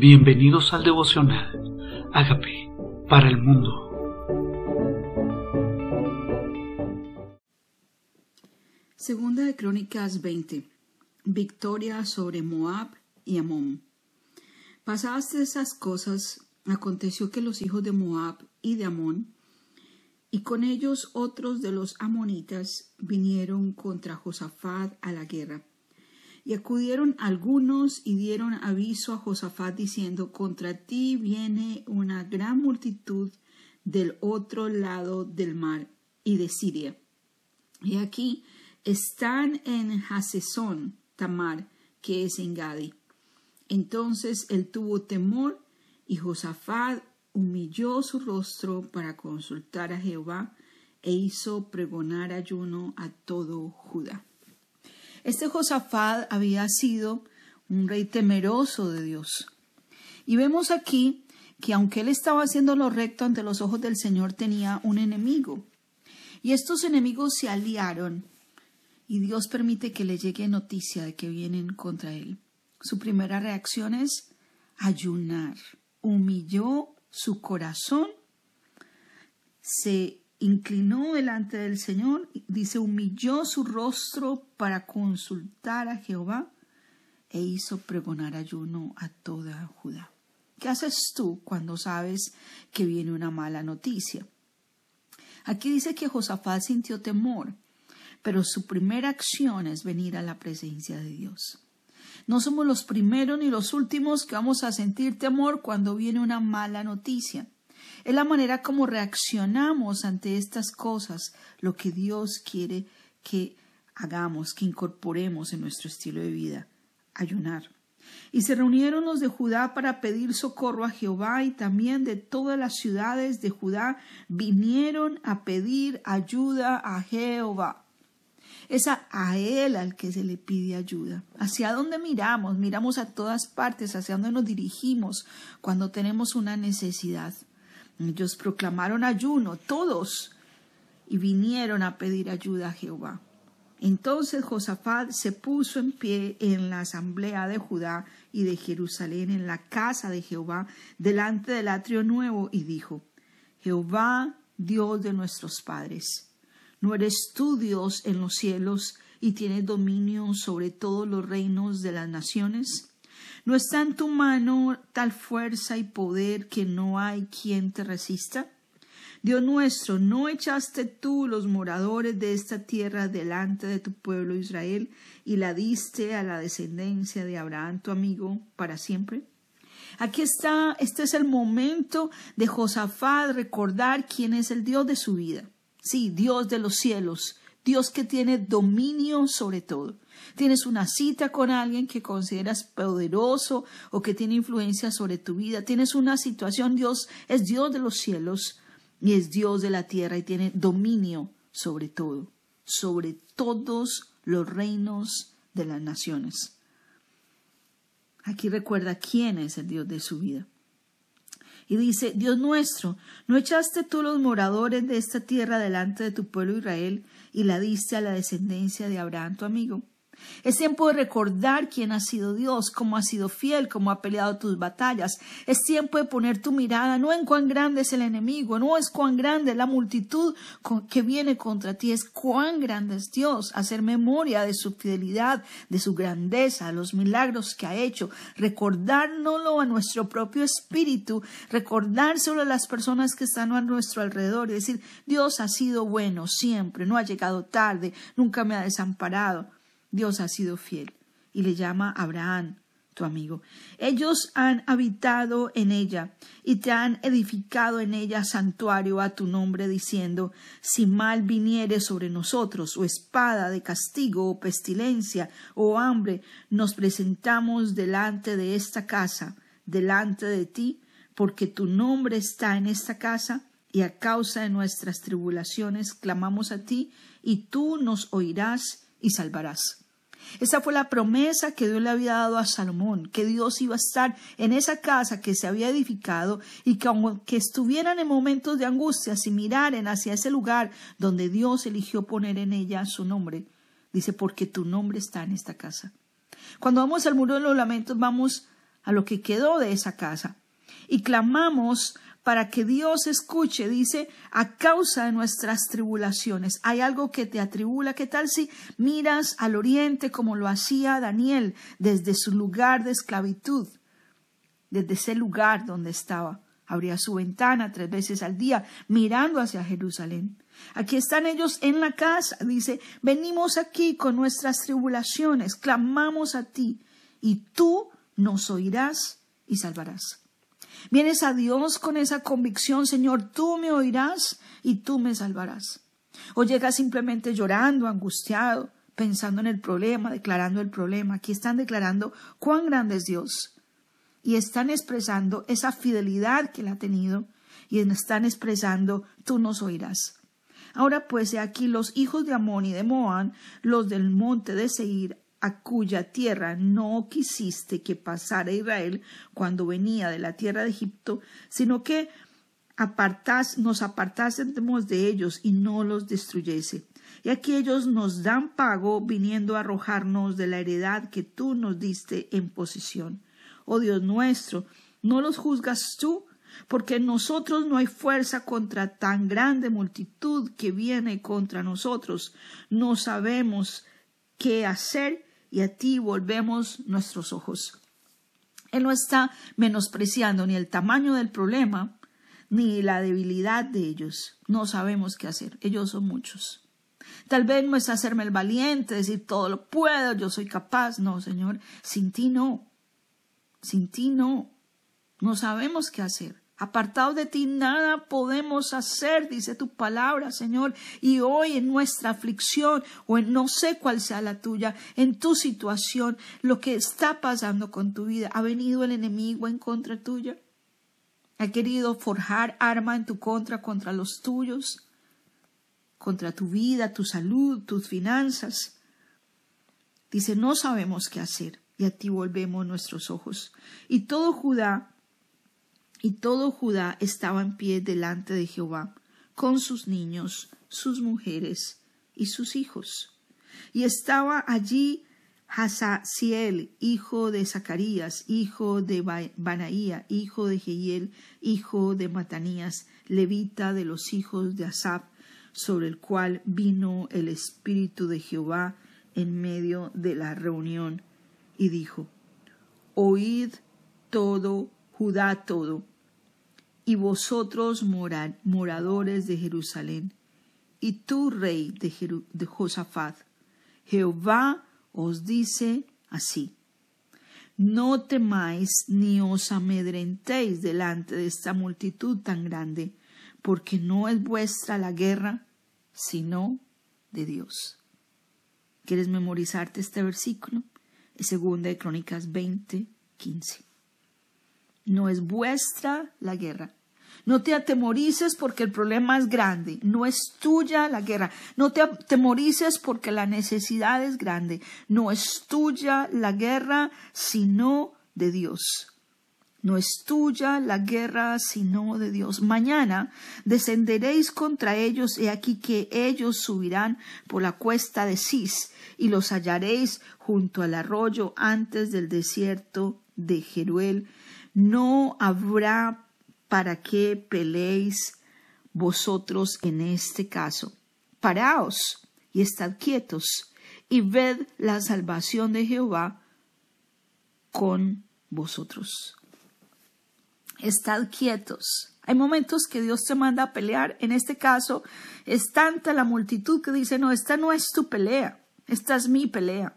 Bienvenidos al devocional. Hágame para el mundo. Segunda de Crónicas 20. Victoria sobre Moab y Amón. Pasadas esas cosas, aconteció que los hijos de Moab y de Amón, y con ellos otros de los amonitas, vinieron contra Josafat a la guerra y acudieron algunos y dieron aviso a Josafat diciendo, contra ti viene una gran multitud del otro lado del mar y de Siria. Y aquí están en Hasesón, Tamar, que es en Gadi. Entonces él tuvo temor y Josafat humilló su rostro para consultar a Jehová e hizo pregonar ayuno a todo Judá. Este Josafat había sido un rey temeroso de Dios. Y vemos aquí que aunque él estaba haciendo lo recto ante los ojos del Señor, tenía un enemigo. Y estos enemigos se aliaron y Dios permite que le llegue noticia de que vienen contra él. Su primera reacción es ayunar. Humilló su corazón, se inclinó delante del Señor, dice, humilló su rostro para consultar a Jehová e hizo pregonar ayuno a toda Judá. ¿Qué haces tú cuando sabes que viene una mala noticia? Aquí dice que Josafat sintió temor, pero su primera acción es venir a la presencia de Dios. No somos los primeros ni los últimos que vamos a sentir temor cuando viene una mala noticia. Es la manera como reaccionamos ante estas cosas lo que Dios quiere que hagamos, que incorporemos en nuestro estilo de vida, ayunar. Y se reunieron los de Judá para pedir socorro a Jehová y también de todas las ciudades de Judá vinieron a pedir ayuda a Jehová. Es a, Él al que se le pide ayuda. ¿Hacia dónde miramos? Miramos a todas partes, hacia dónde nos dirigimos cuando tenemos una necesidad. Ellos proclamaron ayuno, todos, y vinieron a pedir ayuda a Jehová. Entonces Josafat se puso en pie en la asamblea de Judá y de Jerusalén, en la casa de Jehová, delante del atrio nuevo, y dijo, Jehová, Dios de nuestros padres, ¿no eres tú Dios en los cielos y tienes dominio sobre todos los reinos de las naciones? ¿No está en tu mano tal fuerza y poder que no hay quien te resista? Dios nuestro, ¿no echaste tú los moradores de esta tierra delante de tu pueblo Israel y la diste a la descendencia de Abraham, tu amigo, para siempre? Aquí está, este es el momento de Josafat recordar quién es el Dios de su vida. Sí, Dios de los cielos, Dios que tiene dominio sobre todo. Tienes una cita con alguien que consideras poderoso o que tiene influencia sobre tu vida. Tienes una situación, Dios es Dios de los cielos y es Dios de la tierra y tiene dominio sobre todo, sobre todos los reinos de las naciones. Aquí recuerda quién es el Dios de su vida. Y dice, Dios nuestro, ¿no echaste tú los moradores de esta tierra delante de tu pueblo Israel y la diste a la descendencia de Abraham tu amigo? Es tiempo de recordar quién ha sido Dios, cómo ha sido fiel, cómo ha peleado tus batallas. Es tiempo de poner tu mirada no en cuán grande es el enemigo, no es cuán grande la multitud que viene contra ti, es cuán grande es Dios. Hacer memoria de su fidelidad, de su grandeza, los milagros que ha hecho. Recordárnoslo a nuestro propio espíritu, recordárselo a las personas que están a nuestro alrededor y decir, Dios ha sido bueno siempre, no ha llegado tarde, nunca me ha desamparado. Dios ha sido fiel y le llama Abraham, tu amigo. Ellos han habitado en ella y te han edificado en ella santuario a tu nombre, diciendo, si mal viniere sobre nosotros, o espada de castigo, o pestilencia, o hambre, nos presentamos delante de esta casa, delante de ti, porque tu nombre está en esta casa, y a causa de nuestras tribulaciones clamamos a ti, y tú nos oirás y salvarás. Esa fue la promesa que Dios le había dado a Salomón, que Dios iba a estar en esa casa que se había edificado y que aunque estuvieran en momentos de angustia, si miraren hacia ese lugar donde Dios eligió poner en ella su nombre, dice, porque tu nombre está en esta casa. Cuando vamos al muro de los lamentos, vamos a lo que quedó de esa casa. Y clamamos para que Dios escuche, dice, a causa de nuestras tribulaciones. Hay algo que te atribula. ¿Qué tal si miras al oriente como lo hacía Daniel desde su lugar de esclavitud? Desde ese lugar donde estaba. Abría su ventana tres veces al día, mirando hacia Jerusalén. Aquí están ellos en la casa. Dice, venimos aquí con nuestras tribulaciones, clamamos a ti, y tú nos oirás y salvarás. Vienes a Dios con esa convicción, Señor, tú me oirás y tú me salvarás. O llegas simplemente llorando, angustiado, pensando en el problema, declarando el problema. Aquí están declarando cuán grande es Dios. Y están expresando esa fidelidad que él ha tenido y están expresando tú nos oirás. Ahora pues, he aquí los hijos de Amón y de Moán, los del monte de Seir, a cuya tierra no quisiste que pasara Israel cuando venía de la tierra de Egipto, sino que apartas, nos apartásemos de ellos y no los destruyese. Y aquí ellos nos dan pago viniendo a arrojarnos de la heredad que tú nos diste en posesión. Oh Dios nuestro, ¿no los juzgas tú? Porque en nosotros no hay fuerza contra tan grande multitud que viene contra nosotros. No sabemos qué hacer y a ti volvemos nuestros ojos. Él no está menospreciando ni el tamaño del problema, ni la debilidad de ellos. No sabemos qué hacer. Ellos son muchos. Tal vez no es hacerme el valiente, decir todo lo puedo, yo soy capaz. No, Señor, sin ti no. Sin ti no. No sabemos qué hacer. Apartados de ti nada podemos hacer, dice tu palabra, Señor. Y hoy en nuestra aflicción, o en no sé cuál sea la tuya, en tu situación, lo que está pasando con tu vida, ha venido el enemigo en contra tuya. Ha querido forjar arma en tu contra contra los tuyos, contra tu vida, tu salud, tus finanzas. Dice, no sabemos qué hacer, y a ti volvemos nuestros ojos. Y todo Judá y todo Judá estaba en pie delante de Jehová, con sus niños, sus mujeres y sus hijos. Y estaba allí Hazaziel, hijo de Zacarías, hijo de Banaía, hijo de Jehiel, hijo de Matanías, levita de los hijos de Asap, sobre el cual vino el Espíritu de Jehová en medio de la reunión, y dijo, Oíd todo, Judá todo, y vosotros moradores de Jerusalén, y tú, rey de, de Josafat, Jehová os dice así, no temáis ni os amedrentéis delante de esta multitud tan grande, porque no es vuestra la guerra, sino de Dios. ¿Quieres memorizarte este versículo? Segunda de Crónicas 20, 15. No es vuestra la guerra, no te atemorices porque el problema es grande. No es tuya la guerra. No te atemorices porque la necesidad es grande. No es tuya la guerra, sino de Dios. No es tuya la guerra, sino de Dios. Mañana descenderéis contra ellos, y aquí que ellos subirán por la cuesta de Cis, y los hallaréis junto al arroyo antes del desierto de Jeruel. No habrá para que peleéis vosotros en este caso. Paraos y estad quietos y ved la salvación de Jehová con vosotros. Estad quietos. Hay momentos que Dios te manda a pelear. En este caso, es tanta la multitud que dice, no, esta no es tu pelea, esta es mi pelea.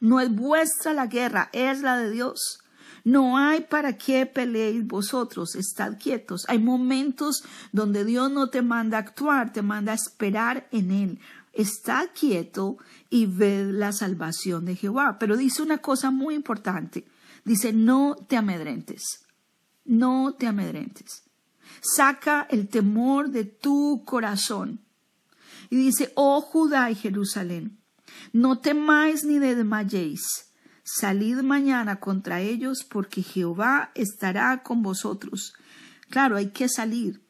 No es vuestra la guerra, es la de Dios. No hay para qué peleéis vosotros, estad quietos. Hay momentos donde Dios no te manda a actuar, te manda a esperar en Él. Estad quieto y ved la salvación de Jehová. Pero dice una cosa muy importante. Dice, no te amedrentes. No te amedrentes. Saca el temor de tu corazón. Y dice, oh Judá y Jerusalén, no temáis ni desmayéis Salid mañana contra ellos, porque Jehová estará con vosotros. Claro, hay que salir.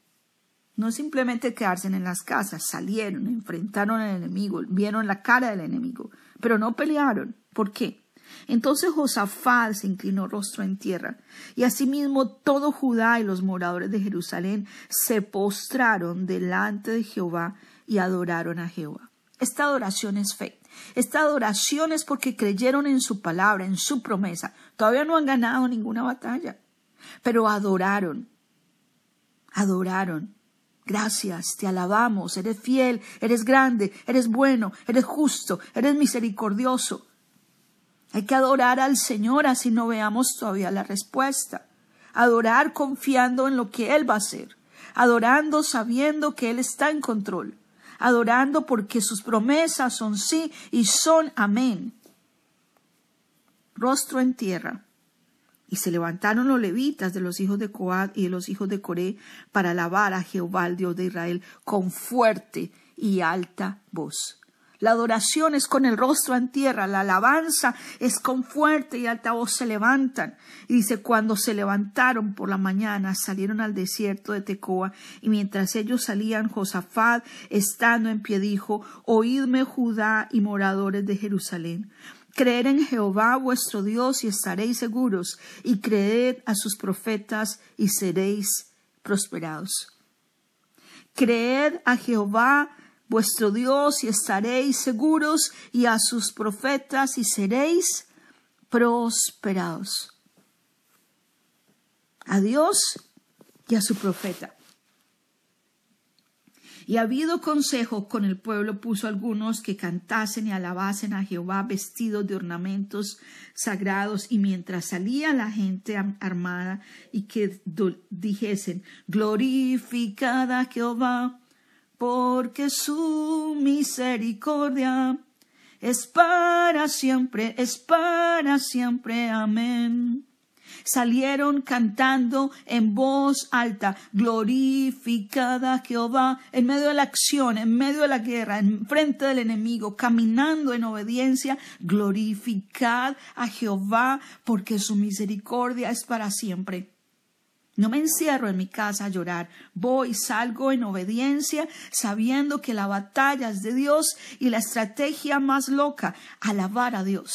No simplemente quedarse en las casas, salieron, enfrentaron al enemigo, vieron la cara del enemigo, pero no pelearon. ¿Por qué? Entonces Josafat se inclinó rostro en tierra, y asimismo todo Judá y los moradores de Jerusalén se postraron delante de Jehová y adoraron a Jehová. Esta adoración es fe. Esta adoración es porque creyeron en su palabra, en su promesa. Todavía no han ganado ninguna batalla, pero adoraron. Adoraron. Gracias, te alabamos, eres fiel, eres grande, eres bueno, eres justo, eres misericordioso. Hay que adorar al Señor así no veamos todavía la respuesta. Adorar confiando en lo que Él va a hacer. Adorando sabiendo que Él está en control. Adorando porque sus promesas son sí y son amén. Rostro en tierra. Y se levantaron los levitas de los hijos de Coad y de los hijos de Coré para alabar a Jehová, el Dios de Israel, con fuerte y alta voz. La adoración es con el rostro en tierra, la alabanza es con fuerte y alta voz se levantan. Y dice, cuando se levantaron por la mañana, salieron al desierto de Tecoa, y mientras ellos salían, Josafat, estando en pie, dijo, Oídme Judá y moradores de Jerusalén. Creed en Jehová vuestro Dios y estaréis seguros, y creed a sus profetas y seréis prosperados. Creed a Jehová vuestro Dios y estaréis seguros y a sus profetas y seréis prosperados. A Dios y a su profeta. Y habido consejo con el pueblo, puso algunos que cantasen y alabasen a Jehová vestidos de ornamentos sagrados, y mientras salía la gente armada, y que dijesen, glorificada Jehová, porque su misericordia es para siempre, es para siempre. Amén. Salieron cantando en voz alta, glorificada Jehová, en medio de la acción, en medio de la guerra, en frente del enemigo, caminando en obediencia, glorificad a Jehová, porque su misericordia es para siempre. No me encierro en mi casa a llorar, voy, salgo en obediencia, sabiendo que la batalla es de Dios y la estrategia más loca, alabar a Dios.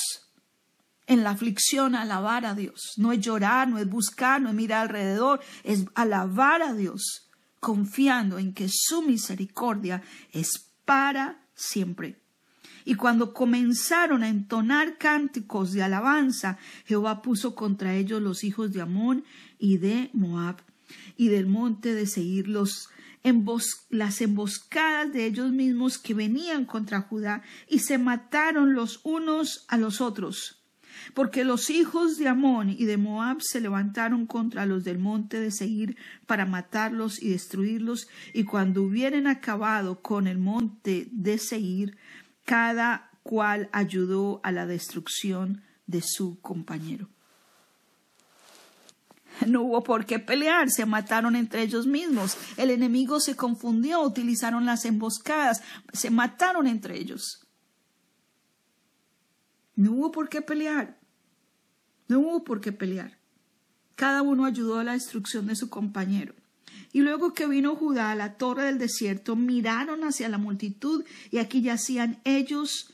En la aflicción, alabar a Dios. No es llorar, no es buscar, no es mirar alrededor, es alabar a Dios, confiando en que su misericordia es para siempre. Y cuando comenzaron a entonar cánticos de alabanza, Jehová puso contra ellos los hijos de Amón y de Moab y del monte de Seir los las emboscadas de ellos mismos que venían contra Judá y se mataron los unos a los otros. Porque los hijos de Amón y de Moab se levantaron contra los del monte de Seir para matarlos y destruirlos, y cuando hubieren acabado con el monte de Seir, cada cual ayudó a la destrucción de su compañero. No hubo por qué pelear, se mataron entre ellos mismos. El enemigo se confundió, utilizaron las emboscadas, se mataron entre ellos. No hubo por qué pelear. No hubo por qué pelear. Cada uno ayudó a la destrucción de su compañero. Y luego que vino Judá a la torre del desierto, miraron hacia la multitud y aquí yacían ellos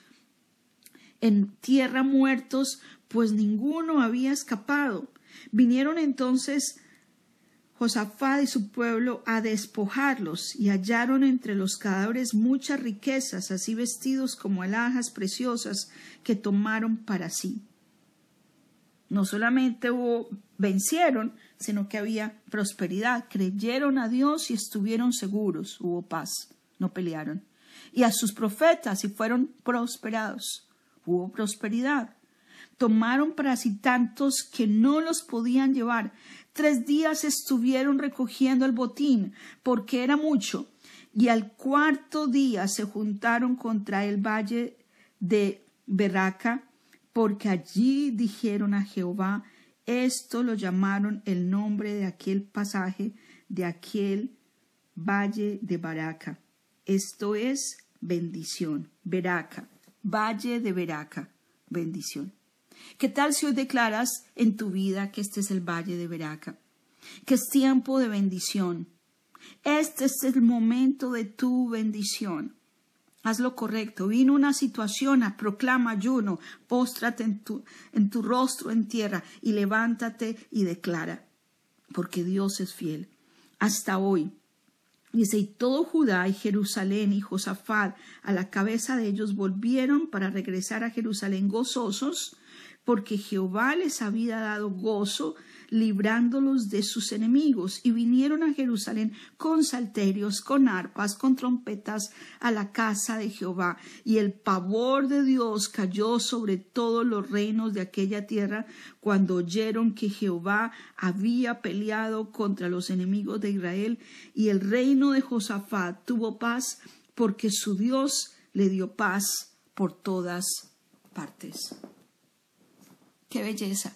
en tierra muertos, pues ninguno había escapado. Vinieron entonces Josafat y su pueblo a despojarlos y hallaron entre los cadáveres muchas riquezas, así vestidos como alhajas preciosas que tomaron para sí. No solamente hubo, vencieron, sino que había prosperidad. Creyeron a Dios y estuvieron seguros. Hubo paz, no pelearon. Y a sus profetas y fueron prosperados. Hubo prosperidad. Tomaron para sí tantos que no los podían llevar. Tres días estuvieron recogiendo el botín, porque era mucho. Y al cuarto día se juntaron contra el valle de Berraca, porque allí dijeron a Jehová, esto lo llamaron el nombre de aquel pasaje, de aquel valle de Baraca. Esto es bendición, Beraca, valle de Beraca, bendición. ¿Qué tal si hoy declaras en tu vida que este es el valle de Beraca? Que es tiempo de bendición. Este es el momento de tu bendición. Haz lo correcto. Vino una situación, proclama ayuno, póstrate en tu, en tu rostro en tierra y levántate y declara, porque Dios es fiel. Hasta hoy. Dice, y todo Judá y Jerusalén y Josafat a la cabeza de ellos volvieron para regresar a Jerusalén gozosos, porque Jehová les había dado gozo librándolos de sus enemigos, y vinieron a Jerusalén con salterios, con arpas, con trompetas a la casa de Jehová, y el pavor de Dios cayó sobre todos los reinos de aquella tierra cuando oyeron que Jehová había peleado contra los enemigos de Israel, y el reino de Josafat tuvo paz porque su Dios le dio paz por todas partes. Qué belleza.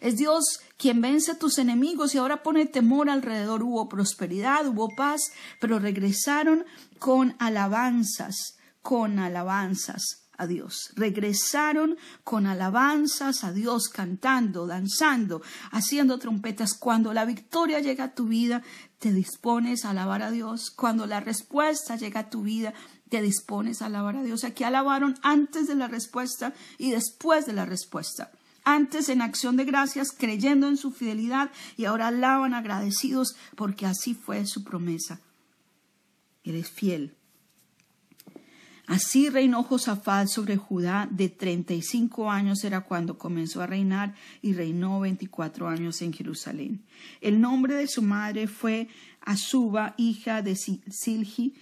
Es Dios quien vence a tus enemigos y ahora pone temor alrededor. Hubo prosperidad, hubo paz, pero regresaron con alabanzas, con alabanzas a Dios. Regresaron con alabanzas a Dios, cantando, danzando, haciendo trompetas. Cuando la victoria llega a tu vida, te dispones a alabar a Dios. Cuando la respuesta llega a tu vida, te dispones a alabar a Dios. Aquí alabaron antes de la respuesta y después de la respuesta antes en acción de gracias, creyendo en su fidelidad, y ahora alaban agradecidos porque así fue su promesa. Eres fiel. Así reinó Josafat sobre Judá de treinta y cinco años era cuando comenzó a reinar y reinó veinticuatro años en Jerusalén. El nombre de su madre fue Azuba, hija de Silgi,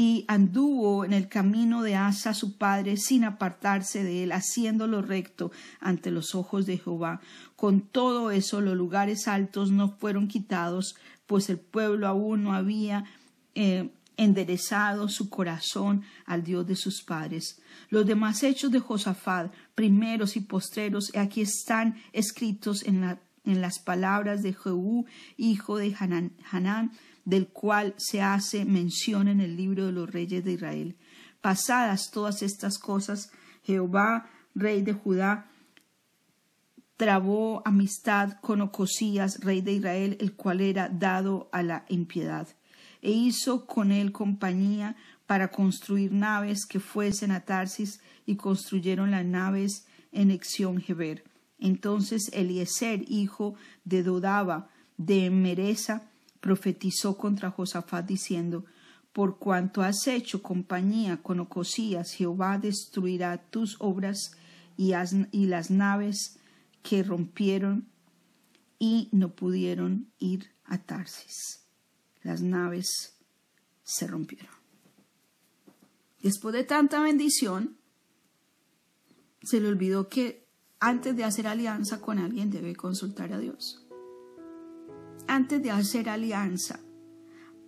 y anduvo en el camino de Asa su padre sin apartarse de él, haciéndolo recto ante los ojos de Jehová. Con todo eso los lugares altos no fueron quitados, pues el pueblo aún no había eh, enderezado su corazón al Dios de sus padres. Los demás hechos de Josafat, primeros y postreros, aquí están escritos en, la, en las palabras de Jehú, hijo de Hanán, del cual se hace mención en el libro de los reyes de Israel. Pasadas todas estas cosas, Jehová, rey de Judá, trabó amistad con Ocosías, rey de Israel, el cual era dado a la impiedad, e hizo con él compañía para construir naves que fuesen a Tarsis, y construyeron las naves en Exión Geber. Entonces Eliezer, hijo de Dodaba, de Mereza, profetizó contra Josafat diciendo, Por cuanto has hecho compañía con Ocosías, Jehová destruirá tus obras y, las naves que rompieron y no pudieron ir a Tarsis. Las naves se rompieron. Después de tanta bendición, se le olvidó que antes de hacer alianza con alguien debe consultar a Dios antes de hacer alianza,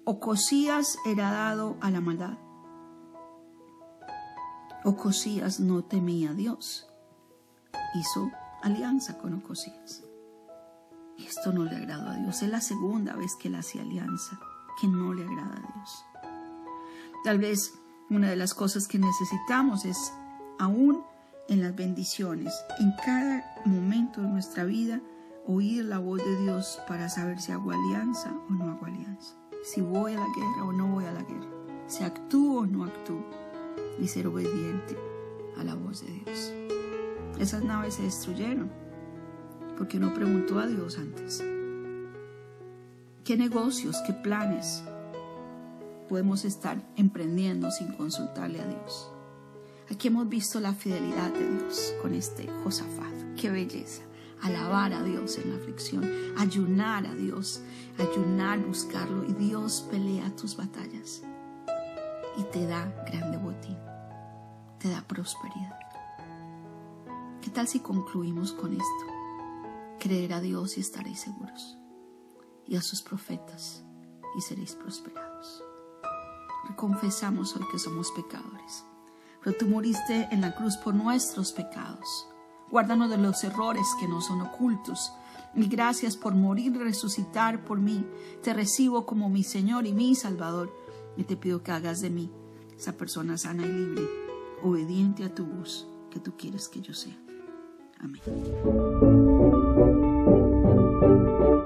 Ocosías era dado a la maldad. Ocosías no temía a Dios. Hizo alianza con Ocosías. Esto no le agradó a Dios. Es la segunda vez que él hace alianza, que no le agrada a Dios. Tal vez una de las cosas que necesitamos es, aún en las bendiciones, en cada momento de nuestra vida, oír la voz de Dios para saber si hago alianza o no hago alianza, si voy a la guerra o no voy a la guerra, si actúo o no actúo, y ser obediente a la voz de Dios. Esas naves se destruyeron porque no preguntó a Dios antes. ¿Qué negocios, qué planes podemos estar emprendiendo sin consultarle a Dios? Aquí hemos visto la fidelidad de Dios con este Josafat. ¡Qué belleza! Alabar a Dios en la aflicción, ayunar a Dios, ayunar, buscarlo y Dios pelea tus batallas y te da grande botín, te da prosperidad. ¿Qué tal si concluimos con esto? Creer a Dios y estaréis seguros, y a sus profetas y seréis prosperados. Reconfesamos hoy que somos pecadores, pero tú moriste en la cruz por nuestros pecados Guárdanos de los errores que no son ocultos. Y gracias por morir y resucitar por mí. Te recibo como mi Señor y mi Salvador. Y te pido que hagas de mí esa persona sana y libre, obediente a tu voz que tú quieres que yo sea. Amén.